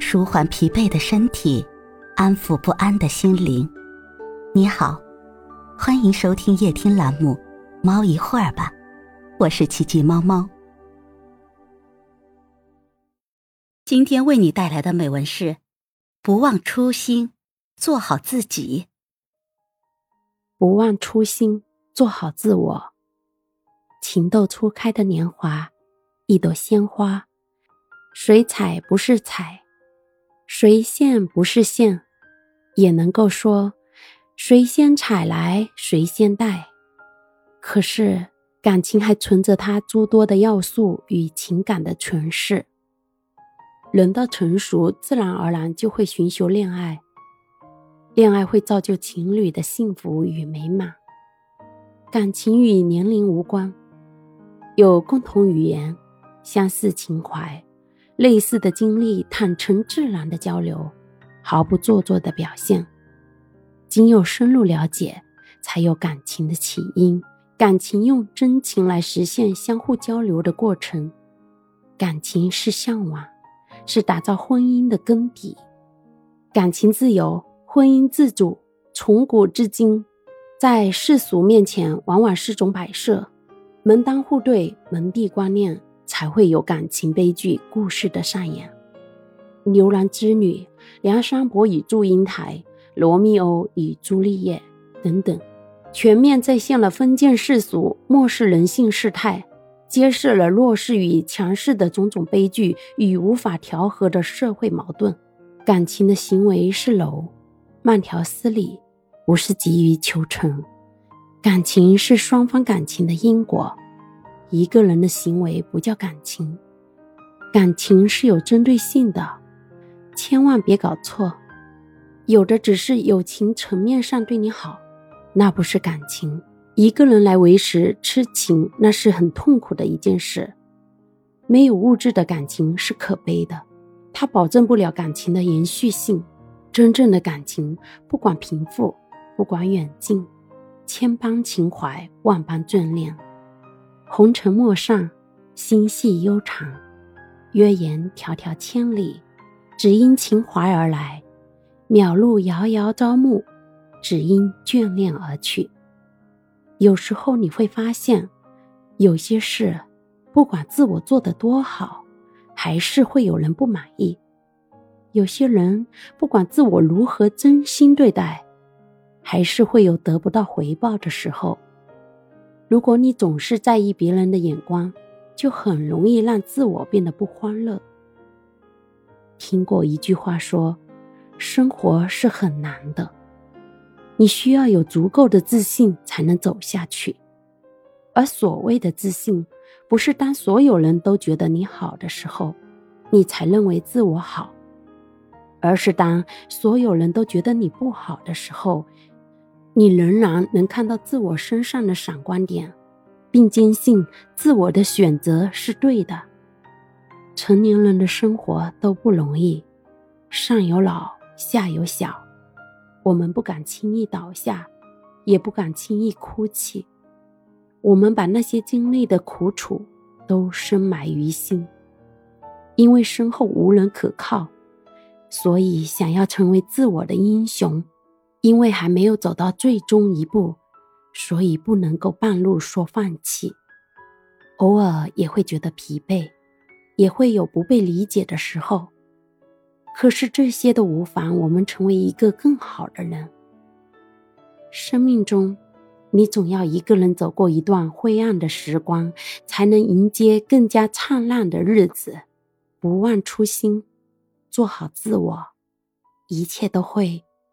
舒缓疲惫的身体，安抚不安的心灵。你好，欢迎收听夜听栏目《猫一会儿吧》，我是奇迹猫猫。今天为你带来的美文是：不忘初心，做好自己。不忘初心，做好自我。情窦初开的年华，一朵鲜花，谁采不是采？谁献不是献，也能够说谁先采来谁先戴。可是感情还存着它诸多的要素与情感的诠释。人到成熟，自然而然就会寻求恋爱，恋爱会造就情侣的幸福与美满。感情与年龄无关，有共同语言，相似情怀。类似的经历，坦诚自然的交流，毫不做作的表现。仅有深入了解，才有感情的起因。感情用真情来实现相互交流的过程。感情是向往，是打造婚姻的根底。感情自由，婚姻自主，从古至今，在世俗面前往往是种摆设，门当户对，门第观念。才会有感情悲剧故事的上演，《牛郎织女》《梁山伯与祝英台》《罗密欧与朱丽叶》等等，全面再现了封建世俗、漠视人性世态，揭示了弱势与强势的种种悲剧与无法调和的社会矛盾。感情的行为是柔，慢条斯理，不是急于求成。感情是双方感情的因果。一个人的行为不叫感情，感情是有针对性的，千万别搞错。有的只是友情层面上对你好，那不是感情。一个人来维持痴情，那是很痛苦的一件事。没有物质的感情是可悲的，它保证不了感情的延续性。真正的感情，不管贫富，不管远近，千般情怀，万般眷恋。红尘陌上，心系悠长；约言迢迢千里，只因情怀而来；渺路遥遥朝暮，只因眷恋而去。有时候你会发现，有些事，不管自我做得多好，还是会有人不满意；有些人，不管自我如何真心对待，还是会有得不到回报的时候。如果你总是在意别人的眼光，就很容易让自我变得不欢乐。听过一句话说：“生活是很难的，你需要有足够的自信才能走下去。”而所谓的自信，不是当所有人都觉得你好的时候，你才认为自我好，而是当所有人都觉得你不好的时候。你仍然能看到自我身上的闪光点，并坚信自我的选择是对的。成年人的生活都不容易，上有老，下有小，我们不敢轻易倒下，也不敢轻易哭泣。我们把那些经历的苦楚都深埋于心，因为身后无人可靠，所以想要成为自我的英雄。因为还没有走到最终一步，所以不能够半路说放弃。偶尔也会觉得疲惫，也会有不被理解的时候。可是这些都无妨，我们成为一个更好的人。生命中，你总要一个人走过一段灰暗的时光，才能迎接更加灿烂的日子。不忘初心，做好自我，一切都会。